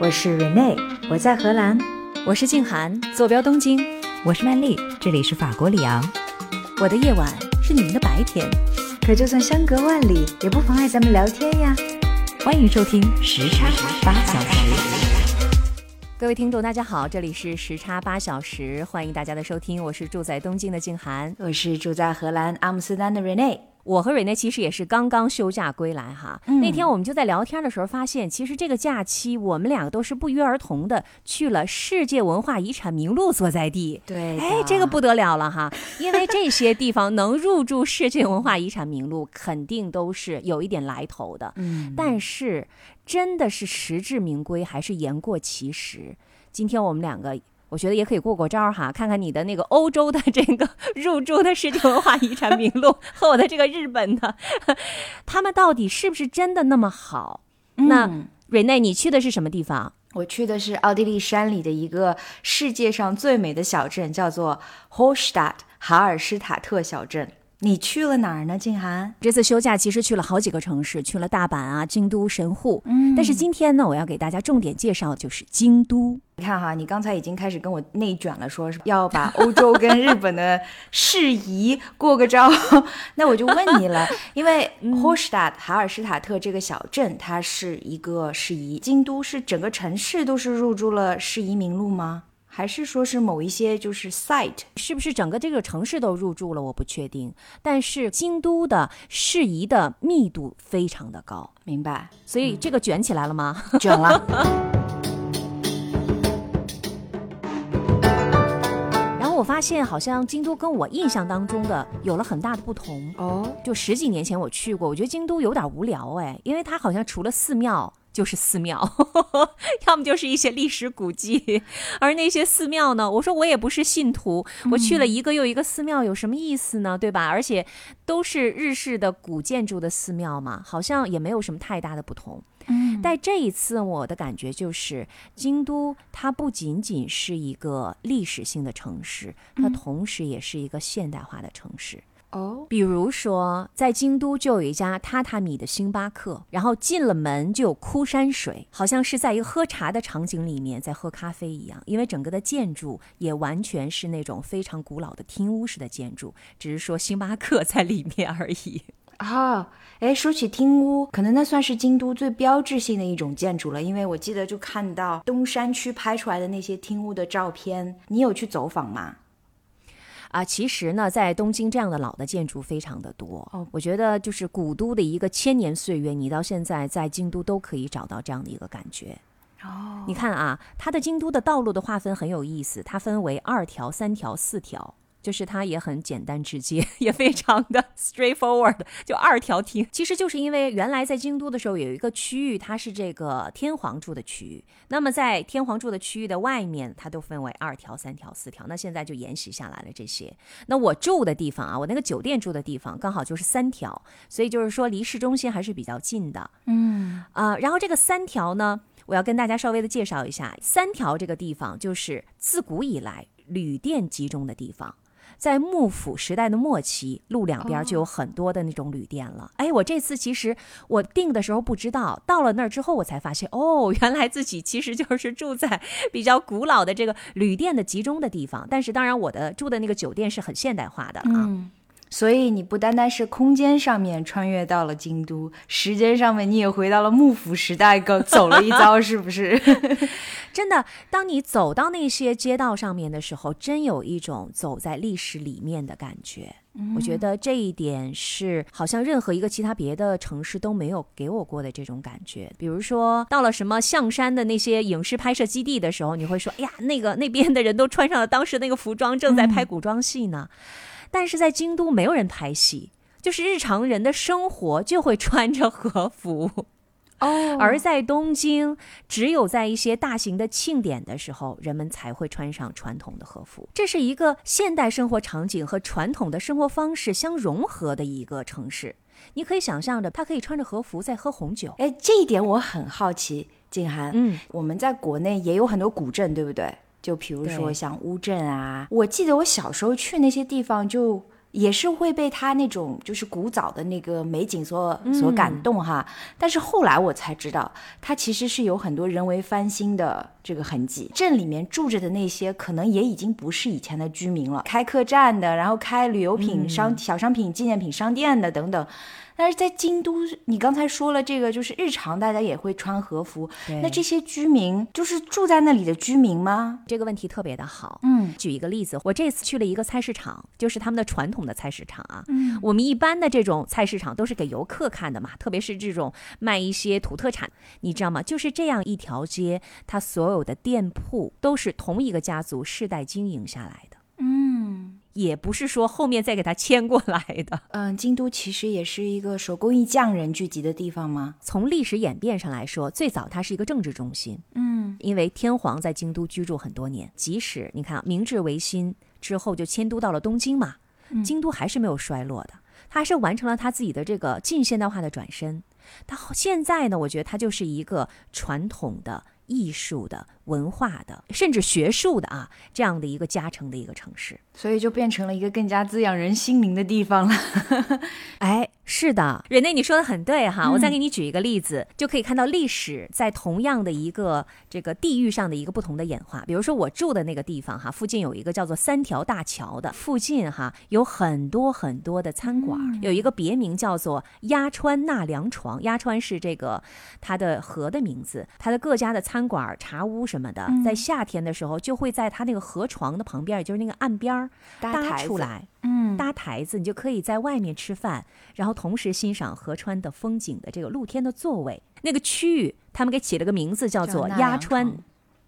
我是 Rene，我在荷兰。我是静涵，坐标东京。我是曼丽，这里是法国里昂。我的夜晚是你们的白天，可就算相隔万里，也不妨碍咱们聊天呀。欢迎收听时差八小时。各位听众，大家好，这里是时差八小时，欢迎大家的收听。我是住在东京的静涵，我是住在荷兰阿姆斯特丹的 Rene。我和瑞内其实也是刚刚休假归来哈。那天我们就在聊天的时候发现，其实这个假期我们两个都是不约而同的去了世界文化遗产名录所在地。对，哎，这个不得了了哈，因为这些地方能入驻世界文化遗产名录，肯定都是有一点来头的。嗯，但是真的是实至名归，还是言过其实？今天我们两个。我觉得也可以过过招哈，看看你的那个欧洲的这个入驻的世界文化遗产名录和我的这个日本的，他们到底是不是真的那么好？那瑞内，你去的是什么地方？我去的是奥地利山里的一个世界上最美的小镇，叫做 Hallstatt 哈尔施塔特小镇。你去了哪儿呢，静涵？这次休假其实去了好几个城市，去了大阪啊、京都、神户。嗯，但是今天呢，我要给大家重点介绍就是京都。你看哈，你刚才已经开始跟我内卷了，说要把欧洲跟日本的事宜过个招。那我就问你了，因为 Hallstatt 哈尔施塔特这个小镇，它是一个事宜，京都是整个城市都是入驻了事宜名录吗？还是说是某一些就是 site，是不是整个这个城市都入住了？我不确定。但是京都的适宜的密度非常的高，明白？所以这个卷起来了吗？卷了。然后我发现好像京都跟我印象当中的有了很大的不同哦。就十几年前我去过，我觉得京都有点无聊哎，因为它好像除了寺庙。就是寺庙，要么就是一些历史古迹，而那些寺庙呢？我说我也不是信徒，我去了一个又一个寺庙，有什么意思呢？对吧？而且都是日式的古建筑的寺庙嘛，好像也没有什么太大的不同。嗯，但这一次我的感觉就是，京都它不仅仅是一个历史性的城市，它同时也是一个现代化的城市。哦，比如说，在京都就有一家榻榻米的星巴克，然后进了门就有枯山水，好像是在一个喝茶的场景里面在喝咖啡一样。因为整个的建筑也完全是那种非常古老的厅屋式的建筑，只是说星巴克在里面而已。啊，哎，说起厅屋，可能那算是京都最标志性的一种建筑了，因为我记得就看到东山区拍出来的那些厅屋的照片，你有去走访吗？啊，其实呢，在东京这样的老的建筑非常的多。哦，我觉得就是古都的一个千年岁月，你到现在在京都都可以找到这样的一个感觉。哦，你看啊，它的京都的道路的划分很有意思，它分为二条、三条、四条。就是它也很简单直接，也非常的 straightforward，就二条厅。其实就是因为原来在京都的时候有一个区域，它是这个天皇住的区域。那么在天皇住的区域的外面，它都分为二条、三条、四条。那现在就沿袭下来了这些。那我住的地方啊，我那个酒店住的地方刚好就是三条，所以就是说离市中心还是比较近的。嗯啊，然后这个三条呢，我要跟大家稍微的介绍一下，三条这个地方就是自古以来旅店集中的地方。在幕府时代的末期，路两边就有很多的那种旅店了。哎，我这次其实我订的时候不知道，到了那儿之后我才发现，哦，原来自己其实就是住在 比较古老的这个旅店的集中的地方。但是当然，我的住的那个酒店是很现代化的啊。所以你不单单是空间上面穿越到了京都，时间上面你也回到了幕府时代，走走了一遭，是不是？真的，当你走到那些街道上面的时候，真有一种走在历史里面的感觉。我觉得这一点是好像任何一个其他别的城市都没有给我过的这种感觉。比如说到了什么象山的那些影视拍摄基地的时候，你会说：“哎呀，那个那边的人都穿上了当时那个服装，正在拍古装戏呢。”但是在京都没有人拍戏，就是日常人的生活就会穿着和服哦。而在东京，只有在一些大型的庆典的时候，人们才会穿上传统的和服。这是一个现代生活场景和传统的生活方式相融合的一个城市。你可以想象着，他可以穿着和服在喝红酒。哎，这一点我很好奇，静涵。嗯，我们在国内也有很多古镇，对不对？就比如说像乌镇啊，我记得我小时候去那些地方，就也是会被它那种就是古早的那个美景所所感动哈。但是后来我才知道，它其实是有很多人为翻新的这个痕迹。镇里面住着的那些，可能也已经不是以前的居民了，开客栈的，然后开旅游品商小商品纪念品商店的等等。但是在京都，你刚才说了这个，就是日常大家也会穿和服。那这些居民就是住在那里的居民吗？这个问题特别的好。嗯，举一个例子，我这次去了一个菜市场，就是他们的传统的菜市场啊。嗯，我们一般的这种菜市场都是给游客看的嘛，特别是这种卖一些土特产，你知道吗？就是这样一条街，它所有的店铺都是同一个家族世代经营下来的。嗯。也不是说后面再给他迁过来的。嗯，京都其实也是一个手工艺匠人聚集的地方吗？从历史演变上来说，最早它是一个政治中心。嗯，因为天皇在京都居住很多年，即使你看明治维新之后就迁都到了东京嘛，京都还是没有衰落的，它还是完成了他自己的这个近现代化的转身。它现在呢，我觉得它就是一个传统的。艺术的、文化的，甚至学术的啊，这样的一个加成的一个城市，所以就变成了一个更加滋养人心灵的地方了。哎。是的，瑞内，你说的很对哈。我再给你举一个例子，就可以看到历史在同样的一个这个地域上的一个不同的演化。比如说我住的那个地方哈，附近有一个叫做三条大桥的，附近哈有很多很多的餐馆，有一个别名叫做鸭川纳凉床。鸭川是这个它的河的名字，它的各家的餐馆、茶屋什么的，在夏天的时候就会在它那个河床的旁边，也就是那个岸边儿搭出来。嗯，搭台子，你就可以在外面吃饭，然后同时欣赏河川的风景的这个露天的座位。那个区域，他们给起了个名字，叫做鸭川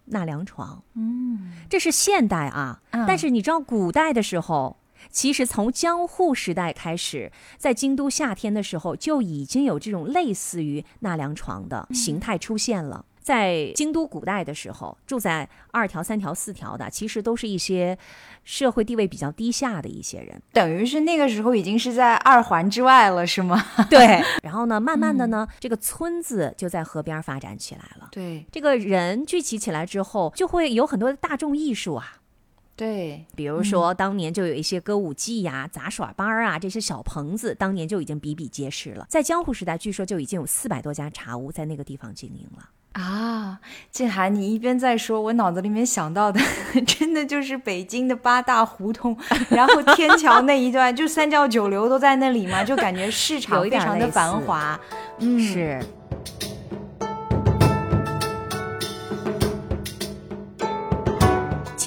纳凉床。嗯，这是现代啊，但是你知道古代的时候，其实从江户时代开始，在京都夏天的时候就已经有这种类似于纳凉床的形态出现了。在京都古代的时候，住在二条、三条、四条的，其实都是一些社会地位比较低下的一些人，等于是那个时候已经是在二环之外了，是吗？对。然后呢，慢慢的呢，这个村子就在河边发展起来了。对，这个人聚集起来之后，就会有很多的大众艺术啊。对，比如说当年就有一些歌舞伎呀、杂耍班啊，这些小棚子，当年就已经比比皆是了。在江户时代，据说就已经有四百多家茶屋在那个地方经营了。啊，静涵，你一边在说，我脑子里面想到的，真的就是北京的八大胡同，然后天桥那一段，就三教九流都在那里嘛，就感觉市 场非常的繁华。嗯，是。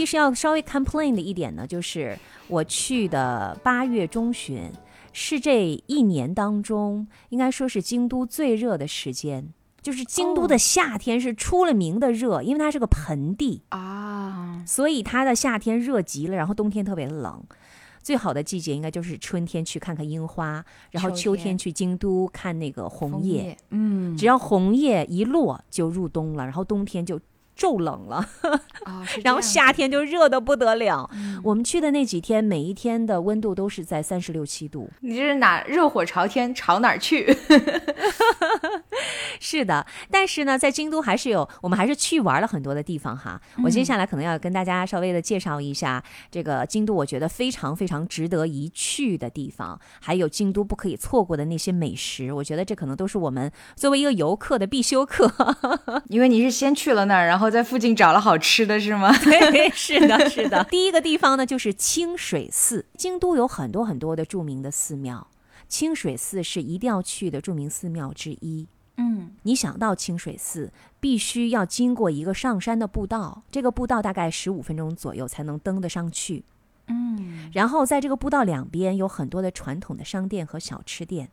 其实要稍微 complain 的一点呢，就是我去的八月中旬，是这一年当中应该说是京都最热的时间。就是京都的夏天是出了名的热，因为它是个盆地啊，所以它的夏天热极了，然后冬天特别冷。最好的季节应该就是春天去看看樱花，然后秋天去京都看那个红叶。嗯，只要红叶一落就入冬了，然后冬天就。骤冷了，然后夏天就热的不得了。我们去的那几天，每一天的温度都是在三十六七度。你这是哪热火朝天，朝哪儿去？是的，但是呢，在京都还是有，我们还是去玩了很多的地方哈。我接下来可能要跟大家稍微的介绍一下这个京都，我觉得非常非常值得一去的地方，还有京都不可以错过的那些美食。我觉得这可能都是我们作为一个游客的必修课，因为你是先去了那儿，然后。后在附近找了好吃的是吗？对，是的，是的。第一个地方呢，就是清水寺。京都有很多很多的著名的寺庙，清水寺是一定要去的著名寺庙之一。嗯，你想到清水寺，必须要经过一个上山的步道，这个步道大概十五分钟左右才能登得上去。嗯，然后在这个步道两边有很多的传统的商店和小吃店。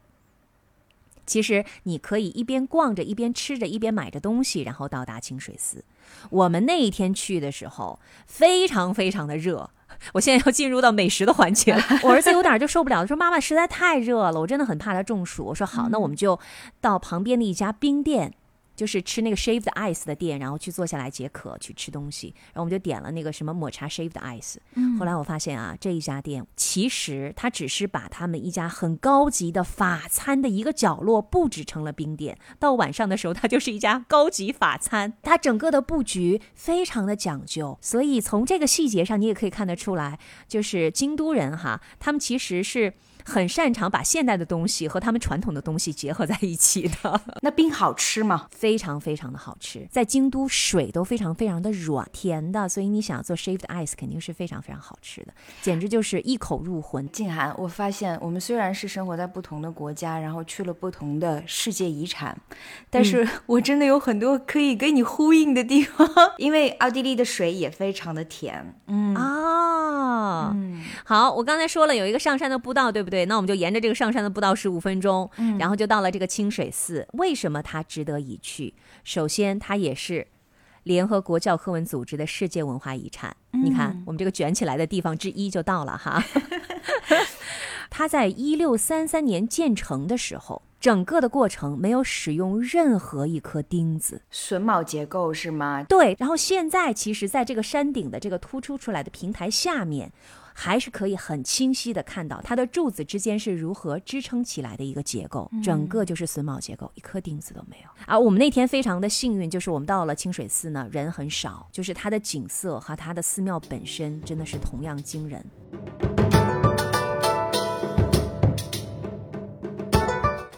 其实你可以一边逛着，一边吃着，一边买着东西，然后到达清水寺。我们那一天去的时候，非常非常的热。我现在要进入到美食的环节了。我儿子有点就受不了，说：“妈妈实在太热了，我真的很怕他中暑。”我说：“好，那我们就到旁边的一家冰店。”就是吃那个 shaved ice 的店，然后去坐下来解渴去吃东西，然后我们就点了那个什么抹茶 shaved ice。后来我发现啊，这一家店其实它只是把他们一家很高级的法餐的一个角落布置成了冰店，到晚上的时候，它就是一家高级法餐，它整个的布局非常的讲究，所以从这个细节上你也可以看得出来，就是京都人哈，他们其实是。很擅长把现代的东西和他们传统的东西结合在一起的。那冰好吃吗？非常非常的好吃。在京都，水都非常非常的软甜的，所以你想做 shaved ice 肯定是非常非常好吃的，简直就是一口入魂。静涵，我发现我们虽然是生活在不同的国家，然后去了不同的世界遗产，但是我真的有很多可以跟你呼应的地方，因为奥地利的水也非常的甜。嗯啊，好，我刚才说了有一个上山的步道，对不？对，那我们就沿着这个上山的步道十五分钟，然后就到了这个清水寺。为什么它值得一去？首先，它也是联合国教科文组织的世界文化遗产。你看，我们这个卷起来的地方之一就到了哈。它在一六三三年建成的时候，整个的过程没有使用任何一颗钉子，榫卯结构是吗？对。然后现在，其实在这个山顶的这个突出出来的平台下面。还是可以很清晰的看到它的柱子之间是如何支撑起来的一个结构，整个就是榫卯结构，一颗钉子都没有。而我们那天非常的幸运，就是我们到了清水寺呢，人很少，就是它的景色和它的寺庙本身真的是同样惊人。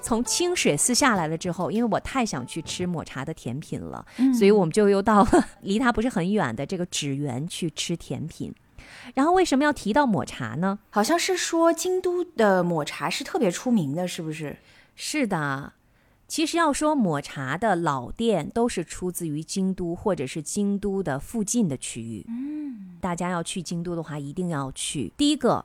从清水寺下来了之后，因为我太想去吃抹茶的甜品了，所以我们就又到了 离它不是很远的这个纸园去吃甜品。然后为什么要提到抹茶呢？好像是说京都的抹茶是特别出名的，是不是？是的，其实要说抹茶的老店都是出自于京都或者是京都的附近的区域。嗯，大家要去京都的话，一定要去。第一个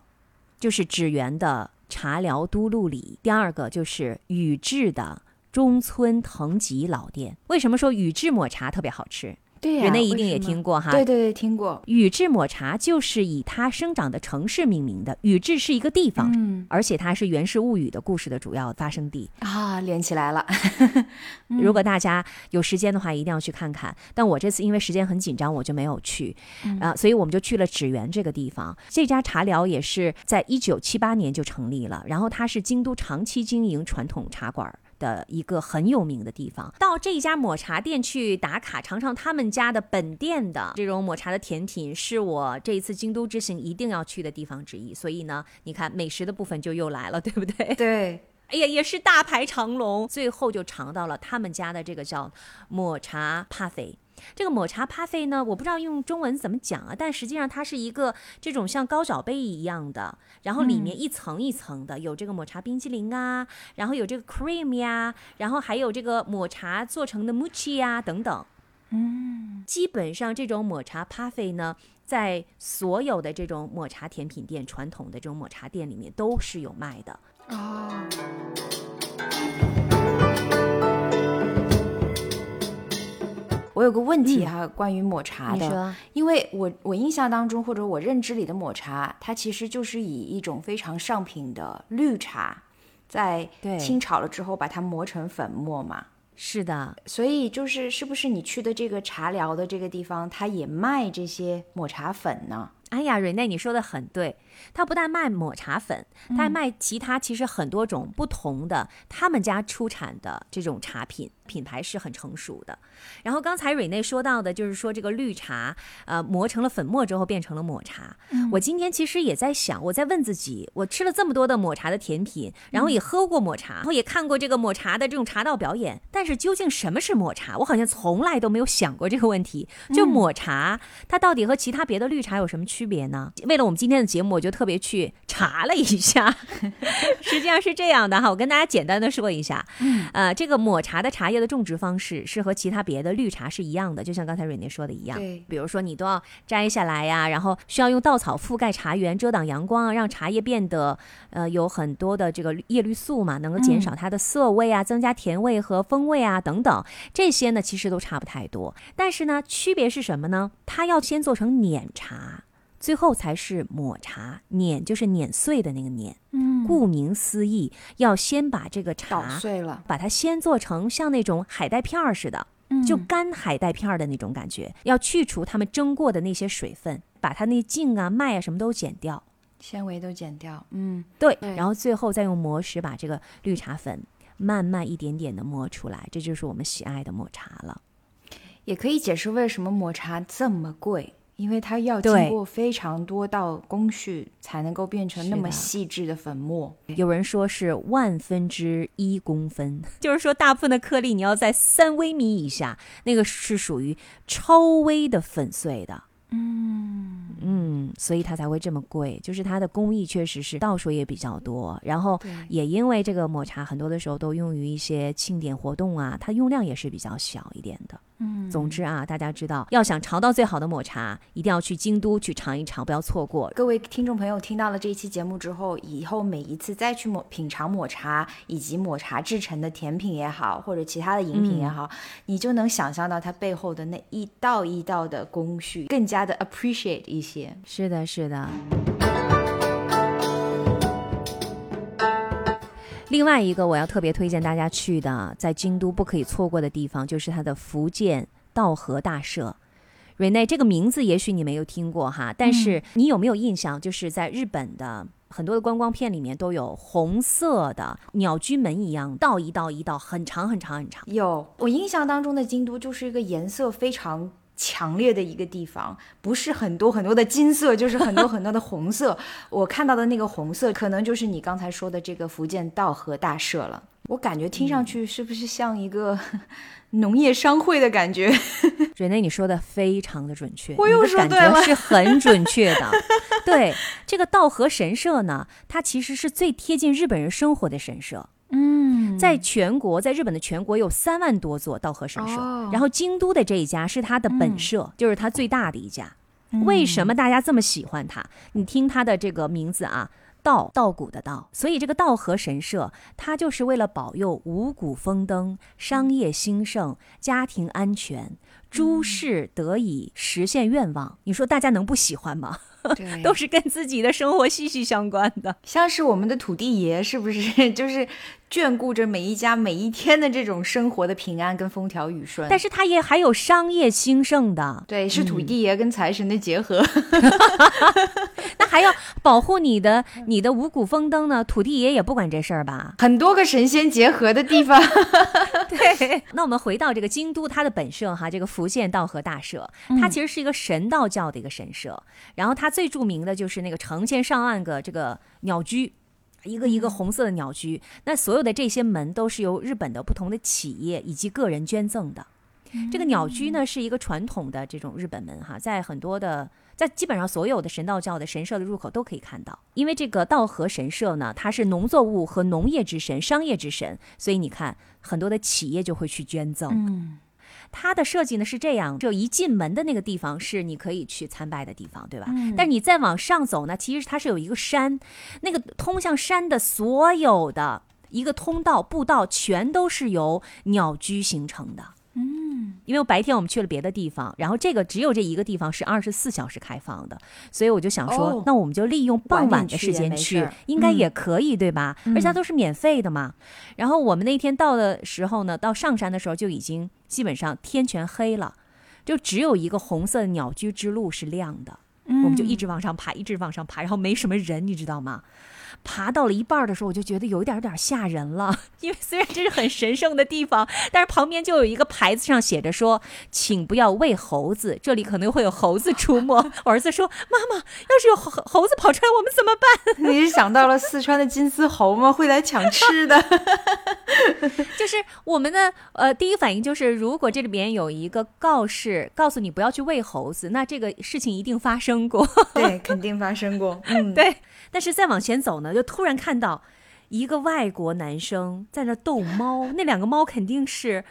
就是纸园的茶寮都路里，第二个就是宇治的中村藤吉老店。为什么说宇治抹茶特别好吃？对呀，人类一定也听过哈。对对对，听过。宇治抹茶就是以它生长的城市命名的。宇治是一个地方，嗯，而且它是《源氏物语》的故事的主要发生地啊，连起来了。如果大家有时间的话，一定要去看看。但我这次因为时间很紧张，我就没有去啊，所以我们就去了纸园这个地方。这家茶寮也是在一九七八年就成立了，然后它是京都长期经营传统茶馆。的一个很有名的地方，到这家抹茶店去打卡，尝尝他们家的本店的这种抹茶的甜品，是我这一次京都之行一定要去的地方之一。所以呢，你看美食的部分就又来了，对不对？对，哎呀，也是大排长龙，最后就尝到了他们家的这个叫抹茶帕菲。这个抹茶咖啡呢，我不知道用中文怎么讲啊，但实际上它是一个这种像高脚杯一样的，然后里面一层一层的，有这个抹茶冰淇淋啊，然后有这个 cream 呀，然后还有这个抹茶做成的 mochi 呀等等。嗯，基本上这种抹茶咖啡呢，在所有的这种抹茶甜品店、传统的这种抹茶店里面都是有卖的。哦。我有个问题哈，关于抹茶的，因为我我印象当中或者我认知里的抹茶，它其实就是以一种非常上品的绿茶，在清炒了之后把它磨成粉末嘛。是的，所以就是是不是你去的这个茶寮的这个地方，它也卖这些抹茶粉呢？哎呀，瑞内，你说的很对。他不但卖抹茶粉，他还卖其他其实很多种不同的他们家出产的这种茶品，品牌是很成熟的。然后刚才瑞内说到的，就是说这个绿茶，呃，磨成了粉末之后变成了抹茶。我今天其实也在想，我在问自己，我吃了这么多的抹茶的甜品，然后也喝过抹茶，然后也看过这个抹茶的这种茶道表演，但是究竟什么是抹茶？我好像从来都没有想过这个问题。就抹茶，它到底和其他别的绿茶有什么区别呢？为了我们今天的节目，我就。就特别去查了一下，实际上是这样的哈，我跟大家简单的说一下，呃，这个抹茶的茶叶的种植方式是和其他别的绿茶是一样的，就像刚才瑞内说的一样，对，比如说你都要摘下来呀，然后需要用稻草覆盖茶园，遮挡阳光啊，让茶叶变得呃有很多的这个叶绿素嘛，能够减少它的涩味啊，增加甜味和风味啊等等，这些呢其实都差不太多，但是呢区别是什么呢？它要先做成碾茶。最后才是抹茶，碾就是碾碎的那个碾。嗯，顾名思义，要先把这个捣茶碎了，把它先做成像那种海带片儿似的，就干海带片儿的那种感觉，要去除它们蒸过的那些水分，把它那茎啊、麦啊什么都剪掉。纤维都剪掉。嗯，对，对然后最后再用磨石把这个绿茶粉慢慢一点点的磨出来，这就是我们喜爱的抹茶了。也可以解释为什么抹茶这么贵，因为它要经过非常多道工序才能够变成那么细致的粉末。有人说是万分之一公分，就是说大部分的颗粒你要在三微米以下，那个是属于超微的粉碎的。嗯，嗯，所以它才会这么贵，就是它的工艺确实是倒数也比较多，然后也因为这个抹茶很多的时候都用于一些庆典活动啊，它用量也是比较小一点的。嗯，总之啊，大家知道要想尝到最好的抹茶，一定要去京都去尝一尝，不要错过。各位听众朋友听到了这一期节目之后，以后每一次再去抹品尝抹茶以及抹茶制成的甜品也好，或者其他的饮品也好，你就能想象到它背后的那一道一道的工序，更加的 appreciate 一些。是的，是的。另外一个我要特别推荐大家去的，在京都不可以错过的地方，就是它的福建道和大社。瑞内这个名字也许你没有听过哈，但是你有没有印象？就是在日本的很多的观光片里面都有红色的鸟居门一样，道一道一道，很长很长很长。有，我印象当中的京都就是一个颜色非常强烈的一个地方，不是很多很多的金色，就是很多很多的红色。我看到的那个红色，可能就是你刚才说的这个福建道和大社了。我感觉听上去是不是像一个 农业商会的感觉？瑞内，你说的非常的准确，我又说对了觉是很准确的。对，这个道和神社呢，它其实是最贴近日本人生活的神社。嗯在全国，在日本的全国有三万多座稻荷神社，哦然后京都的这一家是它的本社，就是它最大的一家。为什么大家这么喜欢它？你听它的这个名字啊，稻稻谷的稻，所以这个稻荷神社，它就是为了保佑五谷丰登、商业兴盛、家庭安全、诸事得以实现愿望。你说大家能不喜欢吗？对，都是跟自己的生活息息相关的。像是我们的土地爷，是不是 就是眷顾着每一家每一天的这种生活的平安跟风调雨顺？但是它也还有商业兴盛的，对，是土地爷跟财神的结合。那还要保护你的你的五谷丰登呢？土地爷也不管这事儿吧？很多个神仙结合的地方。对。那我们回到这个京都，它的本社哈，这个福建道和大社，它其实是一个神道教的一个神社。然后它最著名的就是那个成千上万个这个鸟居。一个一个红色的鸟居，那所有的这些门都是由日本的不同的企业以及个人捐赠的。这个鸟居呢是一个传统的这种日本门哈，在很多的在基本上所有的神道教的神社的入口都可以看到。因为这个道和神社呢，它是农作物和农业之神、商业之神，所以你看很多的企业就会去捐赠。嗯，它的设计呢是这样，就一进门的那个地方是你可以去参拜的地方，对吧？嗯但你再往上走呢，其实它是有一个山，那个通向山的所有的一个通道、步道，全都是由鸟居形成的。嗯，因为白天我们去了别的地方，然后这个只有这一个地方是二十四小时开放的，所以我就想说，哦那我们就利用傍晚的时间去应该嗯也可以，对吧？而且它都是免费的嘛。然后我们那天到的时候呢，到上山的时候就已经基本上天全黑了，就只有一个红色的鸟居之路是亮的。我们就一直往上爬，一直往上爬，然后没什么人，你知道吗？爬到了一半的时候，我就觉得有一点有点吓人了，因为虽然这是很神圣的地方，但是旁边就有一个牌子上写着说，请不要喂猴子，这里可能会有猴子出没。我儿子说，妈妈，要是有猴猴子跑出来，我们怎么办？你是想到了四川的金丝猴吗？会来抢吃的。就是我们的呃第一反应就是，如果这里边有一个告示，告诉你不要去喂猴子，那这个事情一定发生过。对，肯定发生过。嗯，对，但是再往前走呢，就突然看到一个外国男生在那逗猫，那两个猫肯定是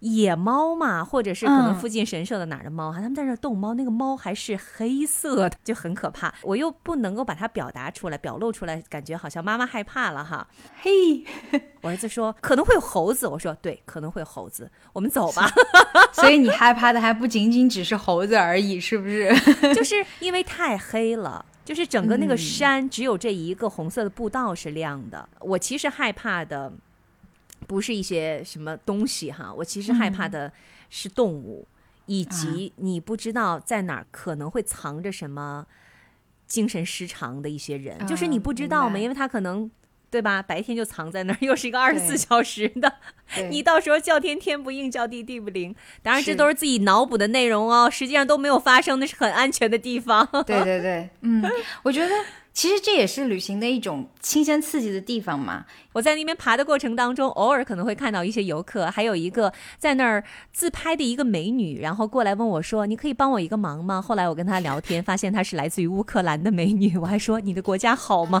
野猫嘛，或者是可能嗯附近神社的哪儿的猫哈，他们在那逗猫，那个猫还是黑色的，就很可怕。我又不能够把它表达出来、表露出来，感觉好像妈妈害怕了哈。嘿，我儿子说可能会有猴子，我说对，可能会有猴子，我们走吧。所以你害怕的还不仅仅只是猴子而已，是不是？就是因为太黑了。就是整个那个嗯山只有这一个红色的步道是亮的。我其实害怕的不是一些什么东西哈，我其实害怕的是动物，以及你不知道在哪儿可能会藏着什么精神失常的一些人，就是你啊不知道嘛，因为他可能。对吧？白天就藏在那儿，又是一个二十四小时的，你到时候叫天天不应，叫地地不灵。当然，这都是自己脑补的内容哦，实际上都没有发生，那是很安全的地方。对对对，嗯，我觉得其实这也是旅行的一种新鲜刺激的地方嘛。我在那边爬的过程当中，偶尔可能会看到一些游客，还有一个在那儿自拍的一个美女，然后过来问我说：“你可以帮我一个忙吗？”后来我跟她聊天，发现她是来自于乌克兰的美女，我还说：“你的国家好吗？”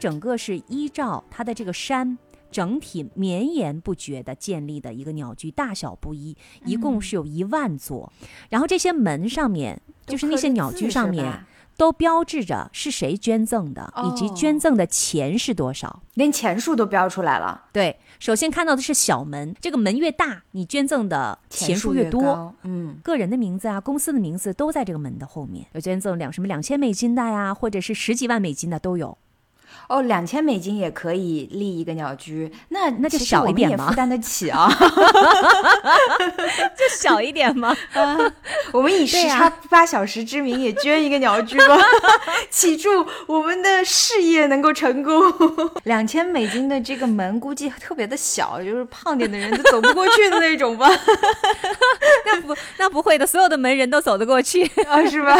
整个是依照它的这个山。整体绵延不绝的建立的一个鸟居，大小不一，一共是有一万座。然后这些门上面，就是那些鸟居上面，都标志着是谁捐赠的，以及哦捐赠的钱是多少。连钱数都标出来了，对，首先看到的是小门，这个门越大，你捐赠的钱数越多。高。嗯，个人的名字啊，公司的名字都在这个门的后面，有捐赠两什么两千美金的呀，或者是十几万美金的都有。哦，两千美金也可以立一个鸟居，那那就小一点嘛负担得起啊。就小一点吗？我们以时差八小时之名也捐一个鸟居吧，祈祝我们的事业能够成功。两千美金的这个门估计特别的小，就是胖点的人都走不过去的那种吧？那不那不会的，所有的门人都走得过去。啊，是吧？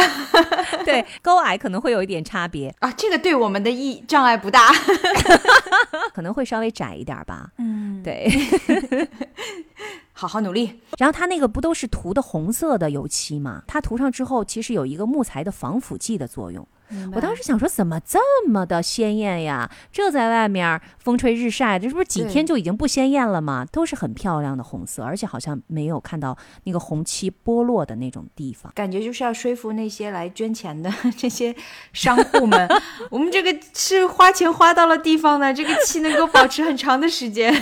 对，高矮可能会有一点差别，啊，这个对我们的意障碍不大。可能会稍微窄一点吧。嗯，对。好好努力。然后它那个不都是涂的红色的油漆吗？它涂上之后，其实有一个木材的防腐剂的作用。我当时想说，怎么这么的鲜艳呀？这在外面风吹日晒，这是不是几天就已经不鲜艳了吗？都是很漂亮的红色，而且好像没有看到那个红漆剥落的那种地方。感觉就是要说服那些来捐钱的 这些商户们，我们这个是花钱花到了地方的，这个漆能够保持很长的时间。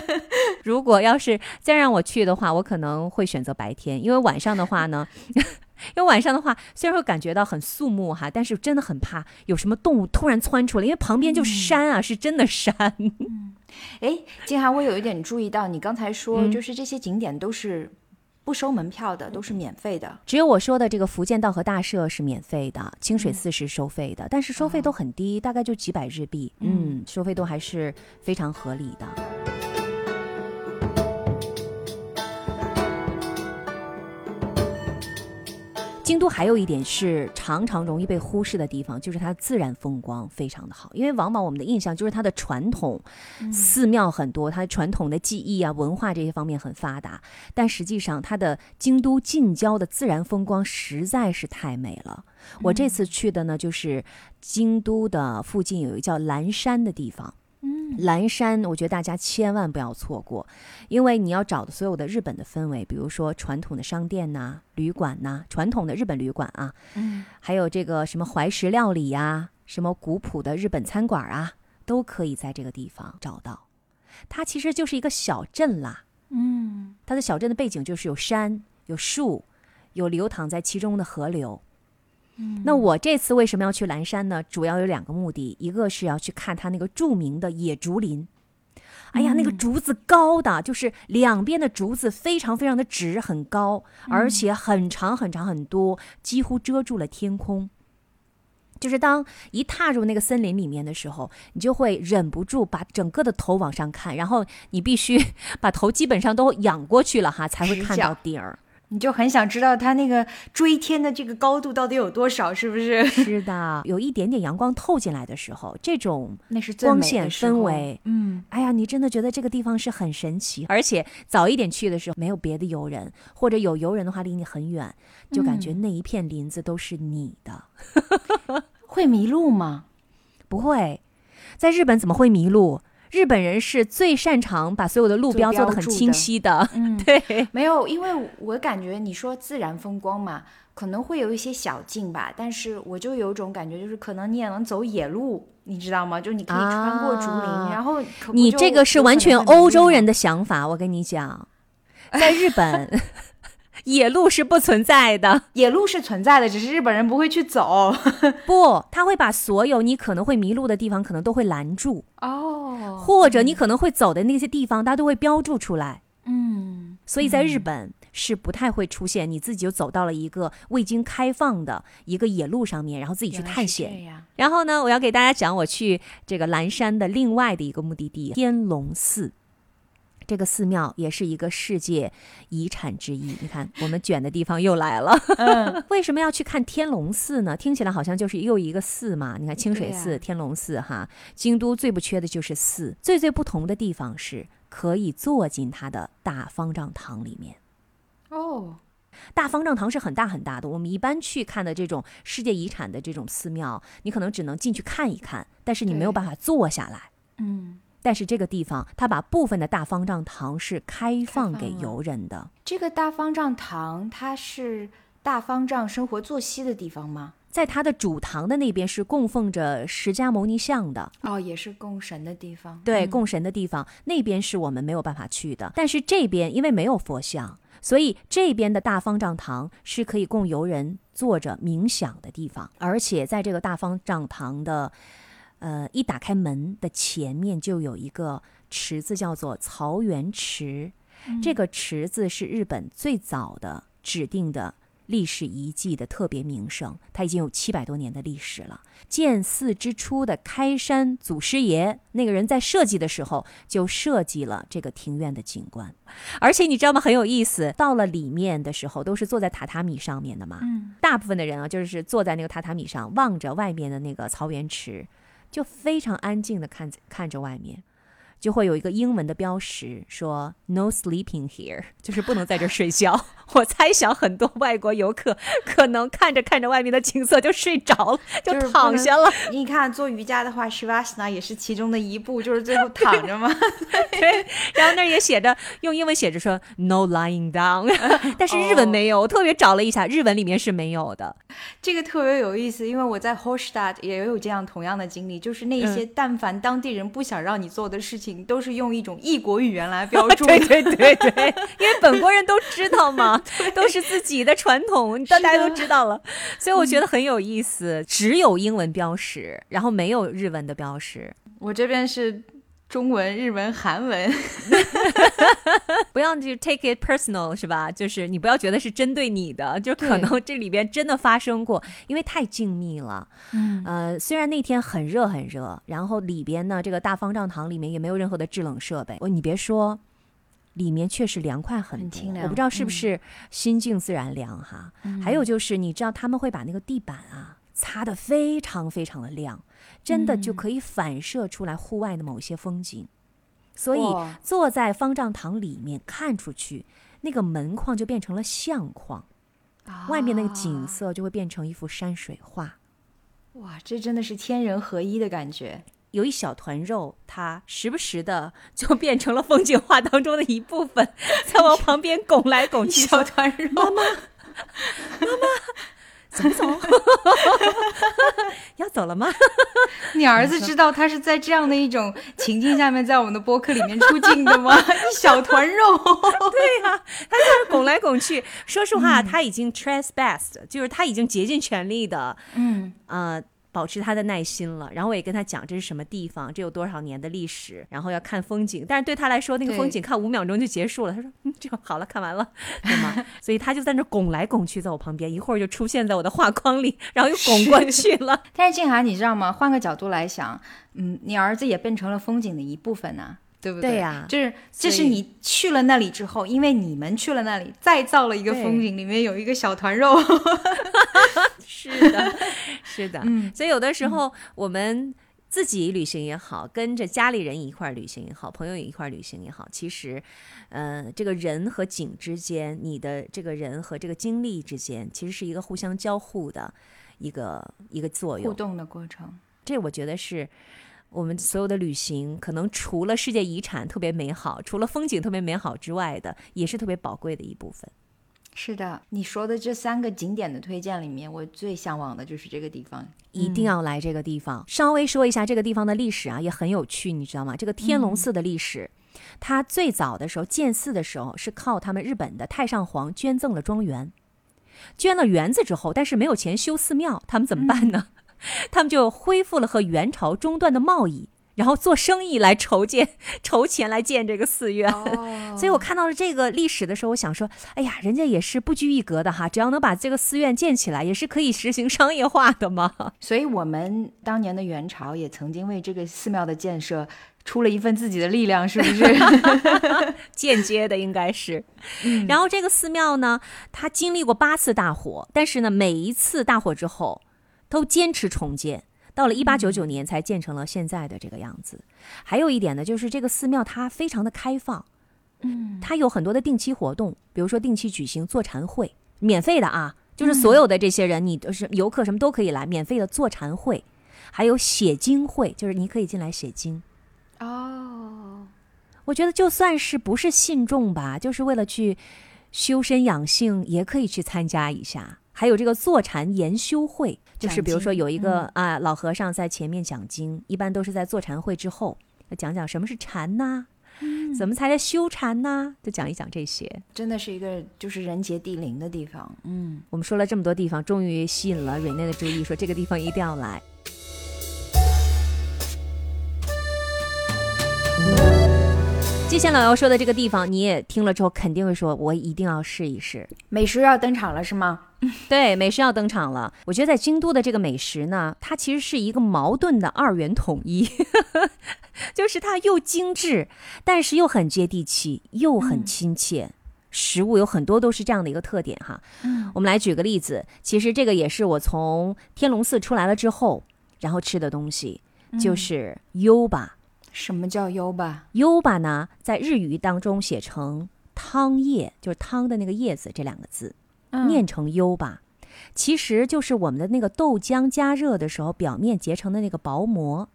如果要是再让我去的话，我可能会选择白天，因为晚上的话呢。因为晚上的话，虽然会感觉到很肃穆哈，但是真的很怕有什么动物突然窜出来，因为旁边就是山啊，是真的山。哎，金涵，我有一点注意到，你刚才说、嗯。就是这些景点都是不收门票的，都是免费的。只有我说的这个福建道和大社是免费的，清水寺是收费的，但是收费都很低，大概就几百日币，嗯，收费都还是非常合理的。京都还有一点是常常容易被忽视的地方，就是它自然风光非常的好。因为往往我们的印象就是它的传统寺庙很多，它传统的技艺啊、文化这些方面很发达，但实际上它的京都近郊的自然风光实在是太美了。我这次去的呢，就是京都的附近有一个叫岚山的地方。蓝山，我觉得大家千万不要错过，因为你要找的所有的日本的氛围，比如说传统的商店呐、旅馆呐、传统的日本旅馆啊，嗯，还有这个什么怀石料理呀、什么古朴的日本餐馆啊，都可以在这个地方找到。它其实就是一个小镇啦，嗯，它的小镇的背景就是有山、有树、有流淌在其中的河流。那我这次为什么要去蓝山呢？主要有两个目的，一个是要去看它那个著名的野竹林。哎呀，那个竹子高的，就是两边的竹子非常非常的直，很高，而且很长很长很多，几乎遮住了天空。就是当一踏入那个森林里面的时候，你就会忍不住把整个的头往上看，然后你必须 把头基本上都仰过去了哈，才会看到顶儿。你就很想知道它那个追天的这个高度到底有多少，是不是？是的，有一点点阳光透进来的时候，这种那是最美的光线氛围，嗯，哎呀，你真的觉得这个地方是很神奇。而且早一点去的时候，没有别的游人，或者有游人的话离你很远，就感觉那一片林子都是你的。会迷路吗？不会，在日本怎么会迷路？日本人是最擅长把所有的路标做的很清晰的。嗯，对，没有，因为我感觉你说自然风光嘛，可能会有一些小径吧，但是我就有种感觉，就是可能你也能走野路，你知道吗？就你可以穿过竹林，啊然后你这个是完全欧洲人的想法，我跟你讲，在日本，野路是不存在的。野路是存在的，只是日本人不会去走。不，他会把所有你可能会迷路的地方，可能都会拦住，哦，或者你可能会走的那些地方，他都会标注出来。嗯，所以在日本是不太会出现你自己就走到了一个未经开放的一个野路上面，然后自己去探险。然后呢，我要给大家讲我去这个蓝山的另外的一个目的地天龙寺。这个寺庙也是一个世界遗产之一。你看，我们卷的地方又来了。为什么要去看天龙寺呢？听起来好像就是又一个寺嘛。你看清水寺、天龙寺哈，京都最不缺的就是寺。最最不同的地方是可以坐进它的大方丈堂里面。哦，大方丈堂是很大很大的，我们一般去看的这种世界遗产的这种寺庙，你可能只能进去看一看，但是你没有办法坐下来。嗯，但是这个地方，它把部分的大方丈堂是开放给游人的。这个大方丈堂它是大方丈生活作息的地方吗？在它的主堂的那边是供奉着释迦牟尼像的，哦，也是供神的地方。对，嗯供神的地方，那边是我们没有办法去的。但是这边因为没有佛像，所以这边的大方丈堂是可以供游人坐着冥想的地方。而且在这个大方丈堂的，呃，一打开门的前面就有一个池子，叫做曹源池。这个池子是日本最早的指定的历史遗迹的特别名胜，它已经有七百多年的历史了。建寺之初的开山祖师爷那个人在设计的时候就设计了这个庭院的景观，而且你知道吗？很有意思，到了里面的时候都是坐在榻榻米上面的嘛。嗯，大部分的人啊，就是坐在那个榻榻米上，望着外面的那个曹源池，就非常安静的看看着外面。就会有一个英文的标识说 “No sleeping here”，就是不能在这儿睡觉。我猜想很多外国游客可能看着看着外面的景色就睡着了，就躺下了。你看做瑜伽的话，Shavasana 也是其中的一步，就是最后 躺着嘛。对然后那儿也写着用英文写着说 “No lying down”，但是日文没有。我特别找了一下，日文里面是没有的。这个特别有意思，因为我在 Hofstadt 也有这样同样的经历，就是那些但凡当地人不想让你做的事情，都是用一种异国语言来 标注的。对对对对，因为本国人都知道嘛，都是自己的传统，大家都知道了，所以我觉得很有意思。只有英文标识，然后没有日文的标识。我这边是中文、日文、韩文。不要就 take it personal 是吧？就是你不要觉得是针对你的，就可能这里边真的发生过，因为太静谧了。嗯，呃，虽然那天很热很热，然后里边呢这个大方丈堂里面也没有任何的制冷设备，哦，你别说。里面确实凉快很多，很清凉我不知道是不嗯是心静自然凉哈。还有就是，你知道他们会把那个地板啊擦得非常非常的亮，真的就可以反射出来户外的某些风景。所以坐在方丈堂里面看出去，那个门框就变成了相框，外面那个景色就会变成一幅山水画。哇，这真的是天人合一的感觉。有一小团肉，它时不时的就变成了风景画当中的一部分，在我旁边拱来拱去，小团肉，妈妈，走不走？要走了吗？你儿子知道他是在这样的一种情境下面，在我们的播客里面出镜的吗？一小团肉，对呀，他就是拱来拱去。说实话，他已经 tries best，就是他已经竭尽全力的，嗯，呃。保持他的耐心了，然后我也跟他讲这是什么地方，这有多少年的历史，然后要看风景。但是对他来说，那个风景看五秒钟就结束了。他说：“嗯，这样好了，看完了，对吗？”所以他就在那拱来拱去，在我旁边，一会儿就出现在我的画框里，然后又拱过去了。但是静涵，你知道吗？换个角度来想，嗯，你儿子也变成了风景的一部分呢、对不对？对呀就是这是你去了那里之后，因为你们去了那里，再造了一个风景，里面有一个小团肉。是的，是的。嗯所以有的时候我们自己旅行也好，跟着家里人一块儿旅行也好，朋友一块儿旅行也好，其实，呃，这个人和景之间，你的这个人和这个经历之间，其实是一个互相交互的一个一个作用互。动的过程，这我觉得是。我们所有的旅行，可能除了世界遗产特别美好，除了风景特别美好之外的，也是特别宝贵的一部分。是的，你说的这三个景点的推荐里面，我最向往的就是这个地方，一定要来这个地方。稍微说一下这个地方的历史啊，也很有趣，你知道吗？这个天龙寺的历史，它最早的时候建寺的时候是靠他们日本的太上皇捐赠了庄园，捐了园子之后，但是没有钱修寺庙，他们怎么办呢？他们就恢复了和元朝中断的贸易。然后做生意来筹建、筹钱来建这个寺院，所以我看到了这个历史的时候，我想说，哎呀，人家也是不拘一格的哈，只要能把这个寺院建起来，也是可以实行商业化的嘛。所以，我们当年的元朝也曾经为这个寺庙的建设出了一份自己的力量，是不是？间接的应该是。然后这个寺庙呢，它经历过八次大火，但是呢，每一次大火之后，都坚持重建。到了一八九九年才建成了现在的这个样子。还有一点呢，就是这个寺庙它非常的开放，嗯，它有很多的定期活动，比如说定期举行坐禅会，免费的啊，就是所有的这些人，你都是游客什么都可以来，免费的坐禅会，还有写经会，就是你可以进来写经。哦，我觉得就算是不是信众吧，就是为了去修身养性，也可以去参加一下。还有这个坐禅研修会，就是比如说有一个啊老和尚在前面讲经，一般都是在坐禅会之后，讲讲什么是禅呐，怎么才叫修禅呐，就讲一讲这些。真的是一个就是人杰地灵的地方。嗯，我们说了这么多地方，终于吸引了瑞内的注意，说这个地方一定要来。接下来要说的这个地方，你也听了之后肯定会说，我一定要试一试。美食要登场了是吗？对，美食要登场了。我觉得在京都的这个美食呢，它其实是一个矛盾的二元统一，就是它又精致，但是又很接地气，又很亲切。食物有很多都是这样的一个特点哈。嗯，我们来举个例子，其实这个也是我从天龙寺出来了之后，然后吃的东西，就是优吧。什么叫优吧？优吧呢，在日语当中写成汤叶，就是汤的那个叶子这两个字，念成优吧，其实就是我们的那个豆浆加热的时候表面结成的那个薄膜，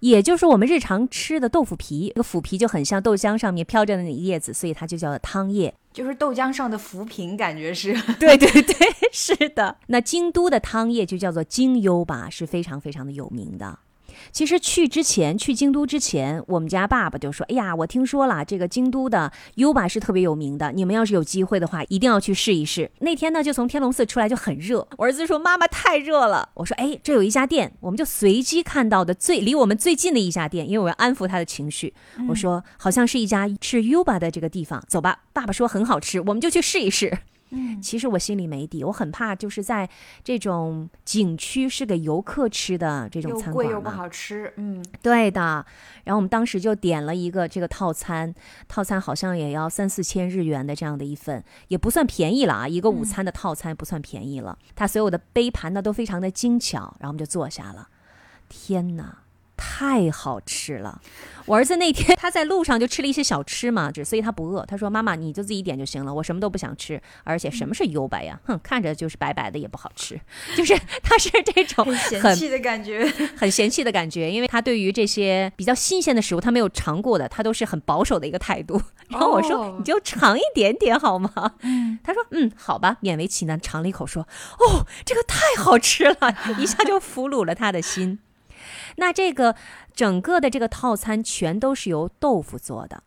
也就是我们日常吃的豆腐皮，那个腐皮就很像豆浆上面飘着的那叶子，所以它就叫做汤叶，就是豆浆上的浮萍，感觉是。对对对，是的。那京都的汤叶就叫做京优吧，是非常非常的有名的。其实去之前，去京都之前，我们家爸爸就说：“哎呀，我听说了，这个京都的 U 吧是特别有名的，你们要是有机会的话，一定要去试一试。”那天呢，就从天龙寺出来就很热，我儿子说：“妈妈太热了。”我说：“哎，这有一家店，我们就随机看到的最离我们最近的一家店，因为我要安抚他的情绪。”我说：“好像是一家吃 U 吧的这个地方，走吧。”爸爸说：“很好吃，我们就去试一试。”嗯，其实我心里没底，我很怕就是在这种景区是给游客吃的这种餐馆又贵又不好吃。嗯，对的。然后我们当时就点了一个这个套餐，套餐好像也要三四千日元的这样的一份，也不算便宜了啊。一个午餐的套餐不算便宜了。它所有的杯盘呢都非常的精巧，然后我们就坐下了。天哪！太好吃了！我儿子那天他在路上就吃了一些小吃嘛，就所以他不饿。他说：“妈妈，你就自己点就行了，我什么都不想吃。而且什么是优白呀？哼，看着就是白白的，也不好吃。就是他是这种很嫌弃的感觉，很嫌弃的感觉，因为他对于这些比较新鲜的食物，他没有尝过的，他都是很保守的一个态度。然后我说：你就尝一点点好吗？他说：嗯，好吧，勉为其难尝了一口，说：哦，这个太好吃了，一下就俘虏了他的心。”那这个整个的这个套餐全都是由豆腐做的，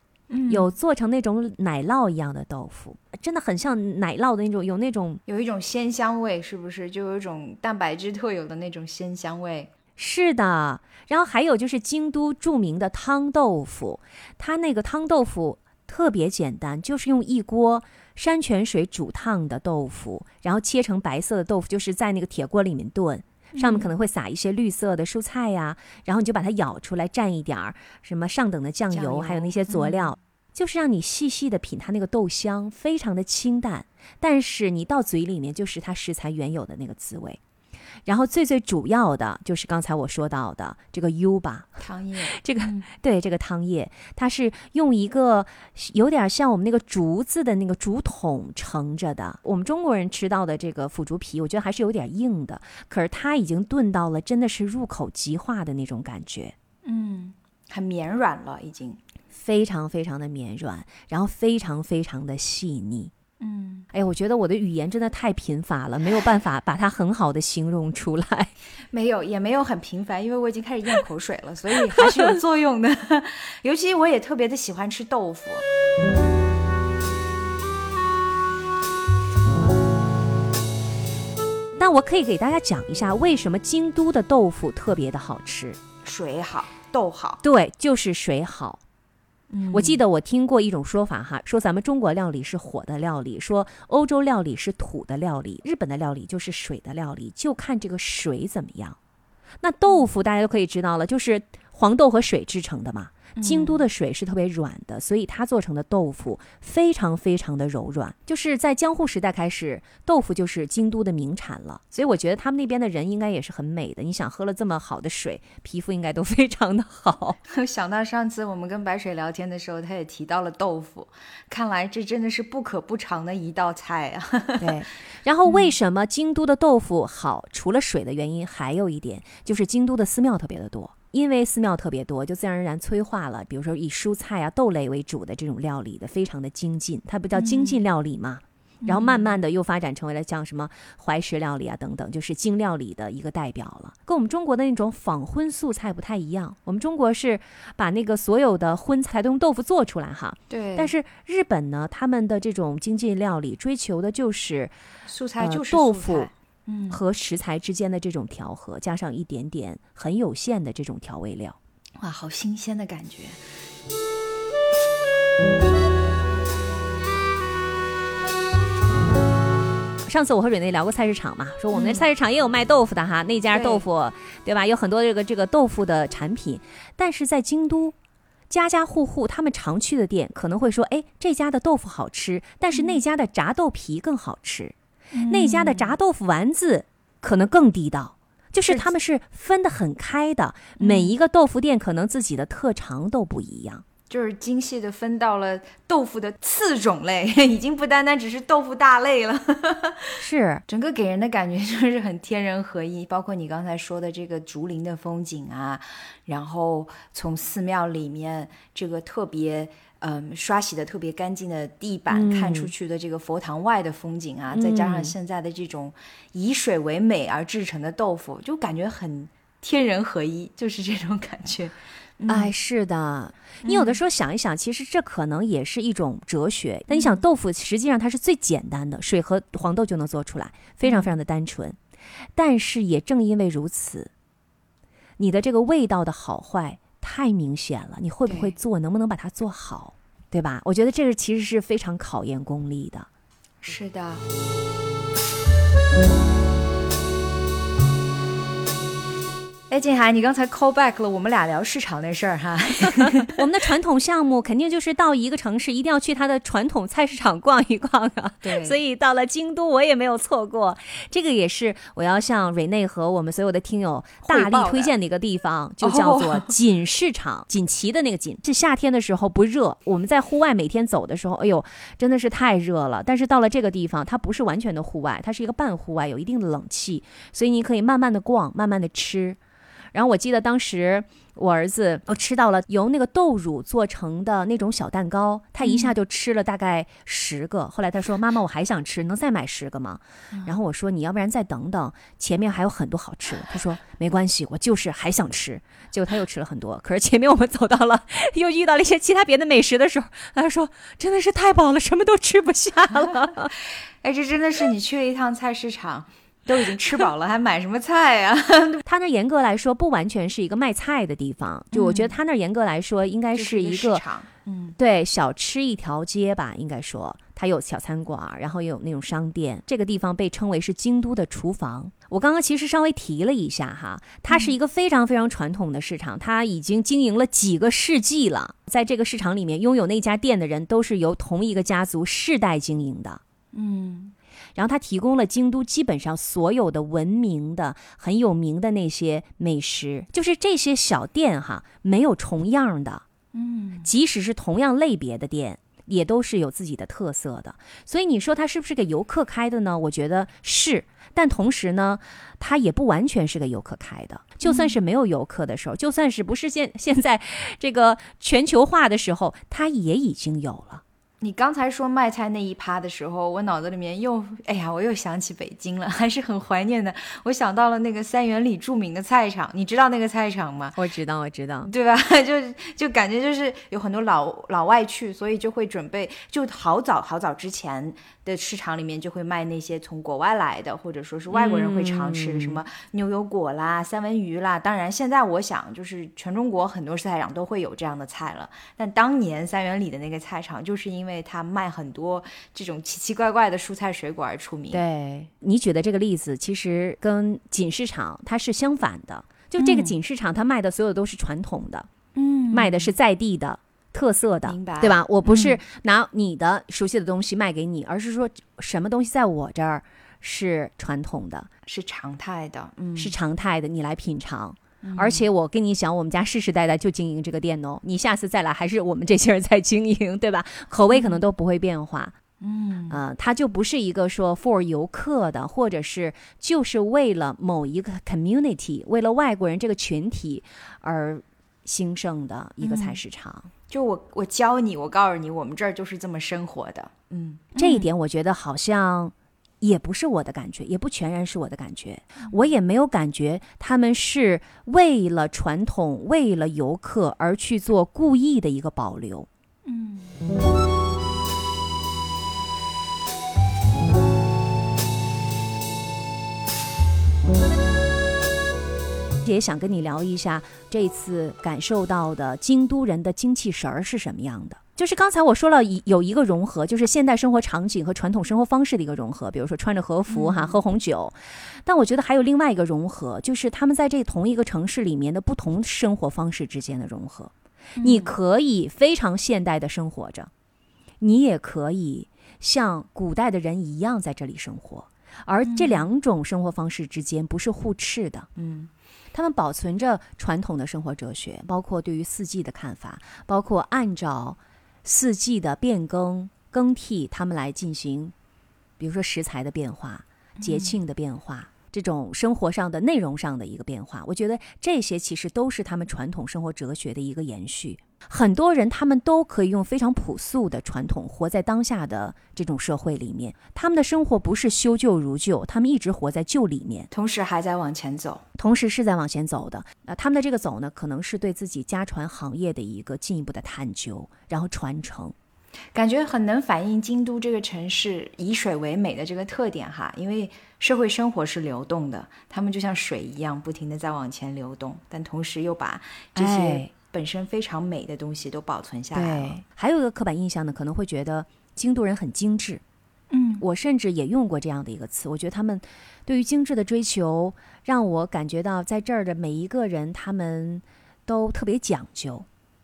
有做成那种奶酪一样的豆腐，真的很像奶酪的那种，有那种有一种鲜香味，是不是？就有一种蛋白质特有的那种鲜香味。是的，然后还有就是京都著名的汤豆腐，它那个汤豆腐特别简单，就是用一锅山泉水煮烫的豆腐，然后切成白色的豆腐，就是在那个铁锅里面炖。上面可能会撒一些绿色的蔬菜呀，然后你就把它舀出来，蘸一点儿什么上等的酱油，还有那些佐料，就是让你细细的品它那个豆香，非常的清淡，但是你到嘴里面就是它食材原有的那个滋味。然后最最主要的就是刚才我说到的这个 U 吧汤液，这个 对这个汤液，它是用一个有点像我们那个竹子的那个竹筒盛着的。我们中国人吃到的这个腐竹皮，我觉得还是有点硬的，可是它已经炖到了真的是入口即化的那种感觉。嗯，很绵软了，已经非常非常的绵软，然后非常非常的细腻。嗯，哎呀，我觉得我的语言真的太贫乏了，没有办法把它很好的形容出来。没有，也没有很频繁，因为我已经开始咽口水了，所以还是有作用的。尤其我也特别的喜欢吃豆腐。那我可以给大家讲一下，为什么京都的豆腐特别的好吃？水好，豆好，对，就是水好。我记得我听过一种说法哈，说咱们中国料理是火的料理，说欧洲料理是土的料理，日本的料理就是水的料理，就看这个水怎么样。那豆腐大家都可以知道了，就是黄豆和水制成的嘛。京都的水是特别软的，所以它做成的豆腐非常非常的柔软。就是在江户时代开始，豆腐就是京都的名产了。所以我觉得他们那边的人应该也是很美的。你想喝了这么好的水，皮肤应该都非常的好。想到上次我们跟白水聊天的时候，他也提到了豆腐，看来这真的是不可不尝的一道菜啊。对。然后为什么京都的豆腐好？除了水的原因，还有一点就是京都的寺庙特别的多。因为寺庙特别多，就自然而然催化了。比如说以蔬菜啊、豆类为主的这种料理的，非常的精进，它不叫精进料理嘛？然后慢慢的又发展成为了像什么怀石料理啊等等，就是精料理的一个代表了。跟我们中国的那种仿荤素菜不太一样。我们中国是把那个所有的荤菜都用豆腐做出来哈。对。但是日本呢，他们的这种精进料理追求的就是素菜，就是豆腐。和食材之间的这种调和，加上一点点很有限的这种调味料，哇，好新鲜的感觉！上次我和蕊内聊过菜市场嘛，说我们的菜市场也有卖豆腐的哈，那家豆腐对吧？有很多这个这个豆腐的产品，但是在京都，家家户户他们常去的店可能会说，哎，这家的豆腐好吃，但是那家的炸豆皮更好吃。那家的炸豆腐丸子可能更地道，就是他们是分得很开的。每一个豆腐店可能自己的特长都不一样，就是精细的分到了豆腐的次种类，已经不单单只是豆腐大类了。是，整个给人的感觉就是 很天人合一，包括你刚才说的这个竹林的风景啊，然后从寺庙里面这个特别。嗯，刷洗的特别干净的地板，看出去的这个佛堂外的风景啊，再加上现在的这种以水为美而制成的豆腐，就感觉很天人合一，就是这种感觉。哎，是的，你有的时候想一想，其实这可能也是一种哲学。但你想，豆腐实际上它是最简单的，水和黄豆就能做出来，非常非常的单纯。但是也正因为如此，你的这个味道的好坏。太明显了，你会不会做？能不能把它做好？对吧？我觉得这个其实是非常考验功力的。是的。哎，静涵，你刚才 call back 了，我们俩聊市场那事儿哈。我们的传统项目肯定就是到一个城市一定要去它的传统菜市场逛一逛啊。对。所以到了京都，我也没有错过。这个也是我要向瑞内和我们所有的听友大力推荐的一个地方，就叫做锦市场。锦旗的那个锦，是夏天的时候不热。我们在户外每天走的时候，哎呦，真的是太热了。但是到了这个地方，它不是完全的户外，它是一个半户外，有一定的冷气，所以你可以慢慢的逛，慢慢的吃。然后我记得当时我儿子我吃到了由那个豆乳做成的那种小蛋糕，他一下就吃了大概十个。后来他说：“妈妈，我还想吃，能再买十个吗？”然后我说：“你要不然再等等，前面还有很多好吃的。”他说：“没关系，我就是还想吃。”结果他又吃了很多。可是前面我们走到了，又遇到了一些其他别的美食的时候，他说：“真的是太饱了，什么都吃不下了。” 哎，这真的是你去了一趟菜市场。都已经吃饱了，还买什么菜呀？他那严格来说不完全是一个卖菜的地方，就我觉得他那严格来说应该是一个，嗯，对，小吃一条街吧，应该说它有小餐馆，然后也有那种商店。这个地方被称为是京都的厨房。我刚刚其实稍微提了一下哈，它是一个非常非常传统的市场，它已经经营了几个世纪了。在这个市场里面，拥有那家店的人都是由同一个家族世代经营的，嗯。然后他提供了京都基本上所有的闻名的、很有名的那些美食，就是这些小店哈，没有重样的。嗯，即使是同样类别的店，也都是有自己的特色的。所以你说它是不是给游客开的呢？我觉得是，但同时呢，它也不完全是给游客开的。就算是没有游客的时候，就算是不是现现在这个全球化的时候，它也已经有了。你刚才说卖菜那一趴的时候，我脑子里面又，哎呀，我又想起北京了，还是很怀念的。我想到了那个三元里著名的菜场，你知道那个菜场吗？我知道，我知道，对吧？就就感觉就是有很多老老外去，所以就会准备，就好早好早之前。的市场里面就会卖那些从国外来的，或者说是外国人会常吃的，什么牛油果啦、三文鱼啦。当然，现在我想就是全中国很多菜场都会有这样的菜了。但当年三元里的那个菜场，就是因为它卖很多这种奇奇怪怪的蔬菜水果而出名。对你举的这个例子，其实跟锦市场它是相反的。就这个锦市场，它卖的所有都是传统的，嗯，卖的是在地的。特色的，对吧？我不是拿你的熟悉的东西卖给你，而是说什么东西在我这儿是传统的，是常态的，嗯，是常态的，你来品尝。而且我跟你讲，我们家世世代代就经营这个店哦，你下次再来还是我们这些人在经营，对吧？口味可能都不会变化，嗯，啊，它就不是一个说 for 游客的，或者是就是为了某一个 community，为了外国人这个群体而兴盛的一个菜市场。就我我教你，我告诉你，我们这儿就是这么生活的。嗯，这一点我觉得好像也不是我的感觉，也不全然是我的感觉。我也没有感觉他们是为了传统、为了游客而去做故意的一个保留。嗯。也想跟你聊一下这次感受到的京都人的精气神儿是什么样的。就是刚才我说了，有一个融合，就是现代生活场景和传统生活方式的一个融合，比如说穿着和服哈，喝红酒。但我觉得还有另外一个融合，就是他们在这同一个城市里面的不同生活方式之间的融合。你可以非常现代的生活着，你也可以像古代的人一样在这里生活，而这两种生活方式之间不是互斥的。嗯。他们保存着传统的生活哲学，包括对于四季的看法，包括按照四季的变更更替，他们来进行，比如说食材的变化、节庆的变化。这种生活上的内容上的一个变化，我觉得这些其实都是他们传统生活哲学的一个延续。很多人他们都可以用非常朴素的传统活在当下的这种社会里面，他们的生活不是修旧如旧，他们一直活在旧里面，同时还在往前走，同时是在往前走的。呃，他们的这个走呢，可能是对自己家传行业的一个进一步的探究，然后传承。感觉很能反映京都这个城市以水为美的这个特点哈，因为社会生活是流动的，他们就像水一样，不停的在往前流动，但同时又把这些本身非常美的东西都保存下来了。还有一个刻板印象呢，可能会觉得京都人很精致，嗯，我甚至也用过这样的一个词，我觉得他们对于精致的追求，让我感觉到在这儿的每一个人他们都特别讲究。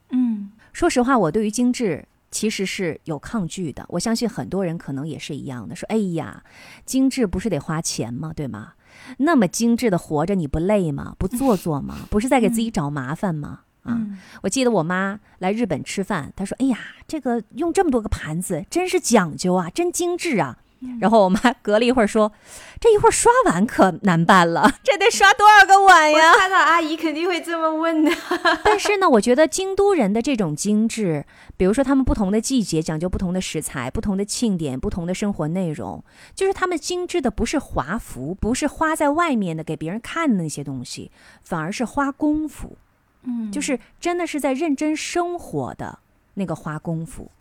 嗯，说实话，我对于精致。其实是有抗拒的，我相信很多人可能也是一样的，说：“哎呀，精致不是得花钱吗？对吗？那么精致的活着，你不累吗？不做作吗？不是在给自己找麻烦吗？”啊，我记得我妈来日本吃饭，她说：“哎呀，这个用这么多个盘子，真是讲究啊，真精致啊。”然后我妈隔了一会儿说：“这一会儿刷碗可难办了，这得刷多少个碗呀？”看到阿姨肯定会这么问的。但是呢，我觉得京都人的这种精致，比如说他们不同的季节讲究不同的食材、不同的庆典、不同的生活内容，就是他们精致的不是华服，不是花在外面的给别人看的那些东西，反而是花功夫。嗯，就是真的是在认真生活的那个花功夫。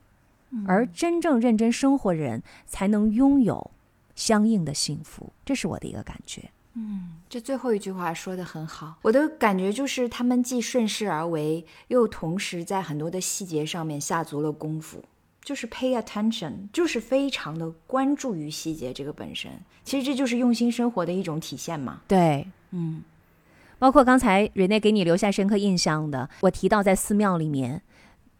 而真正认真生活的人，才能拥有相应的幸福，这是我的一个感觉。嗯，这最后一句话说的很好，我的感觉就是他们既顺势而为，又同时在很多的细节上面下足了功夫，就是 pay attention，就是非常的关注于细节这个本身。其实这就是用心生活的一种体现嘛。对，嗯，包括刚才瑞内给你留下深刻印象的，我提到在寺庙里面。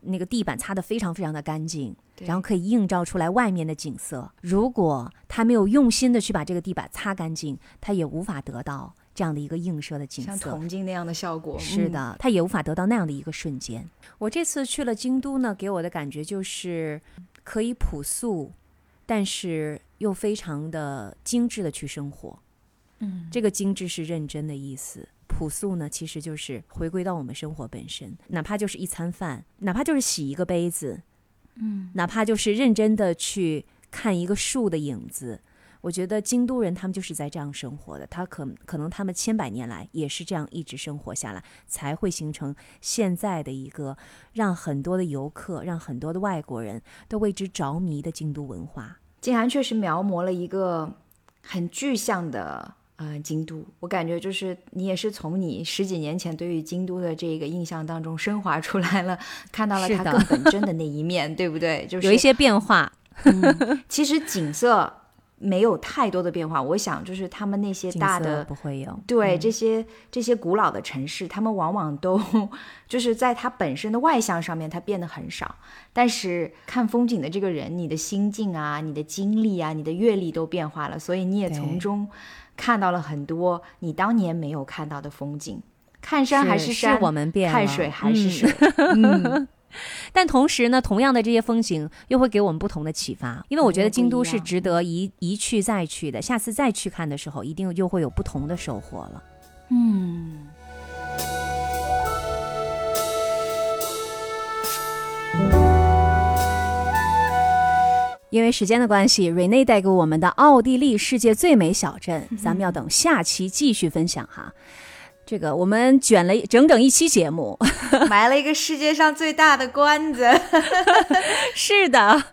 那个地板擦得非常非常的干净，然后可以映照出来外面的景色。如果他没有用心的去把这个地板擦干净，他也无法得到这样的一个映射的景色，像铜镜那样的效果。是的，他也无法得到那样的一个瞬间。我这次去了京都呢，给我的感觉就是可以朴素，但是又非常的精致的去生活。嗯，这个精致是认真的意思，朴素呢，其实就是回归到我们生活本身，哪怕就是一餐饭，哪怕就是洗一个杯子，嗯，哪怕就是认真的去看一个树的影子。我觉得京都人他们就是在这样生活的，他可可能他们千百年来也是这样一直生活下来，才会形成现在的一个让很多的游客、让很多的外国人都为之着迷的京都文化。静涵确实描摹了一个很具象的呃京都，我感觉就是你也是从你十几年前对于京都的这个印象当中升华出来了，看到了它更本真的那一面，对不对？就是有一些变化，嗯，其实景色没有太多的变化，我想就是他们那些大的不会有。对、嗯这些这些古老的城市，他们往往都就是在它本身的外向上面，它变得很少。但是看风景的这个人，你的心境啊、你的经历啊、你的阅历都变化了，所以你也从中看到了很多你当年没有看到的风景。看山还是山，我们变了看水还是嗯水。嗯，但同时呢，同样的这些风景又会给我们不同的启发，因为我觉得京都是值得一一去再去的，下次再去看的时候，一定又会有不同的收获了。嗯，因为时间的关系，瑞内带给我们的奥地利世界最美小镇，咱们要等下期继续分享哈。这个我们卷了整整一期节目，埋了一个世界上最大的关子。是的，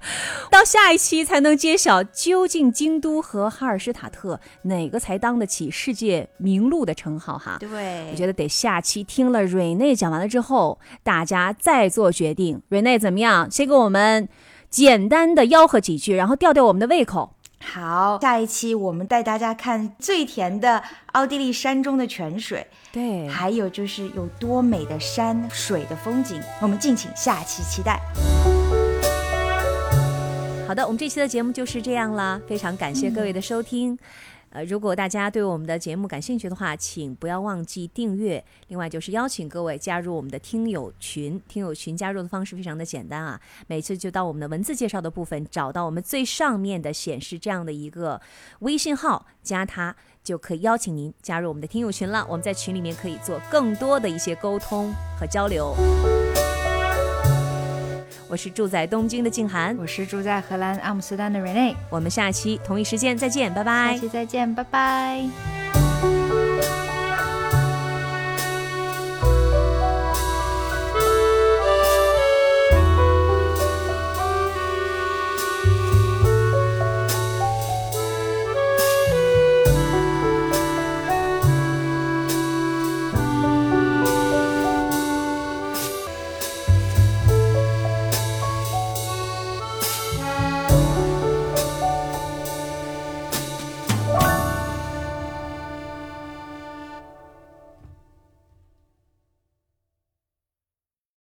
到下一期才能揭晓究竟京都和哈尔施塔特哪个才当得起世界名录的称号哈。对，我觉得得下期听了瑞内讲完了之后，大家再做决定。瑞内怎么样？先给我们简单的吆喝几句，然后吊吊我们的胃口。好，下一期我们带大家看最甜的奥地利山中的泉水，对还有就是有多美的山水的风景，我们敬请下期期待。好的，我们这期的节目就是这样啦，非常感谢各位的收听。呃，如果大家对我们的节目感兴趣的话，请不要忘记订阅。另外就是邀请各位加入我们的听友群，听友群加入的方式非常的简单啊，每次就到我们的文字介绍的部分，找到我们最上面的显示这样的一个微信号，加它就可以邀请您加入我们的听友群了。我们在群里面可以做更多的一些沟通和交流。我是住在东京的静涵，我是住在荷兰阿姆斯特丹的 Rene，我们下期同一时间再见，拜拜下。期再见，拜拜。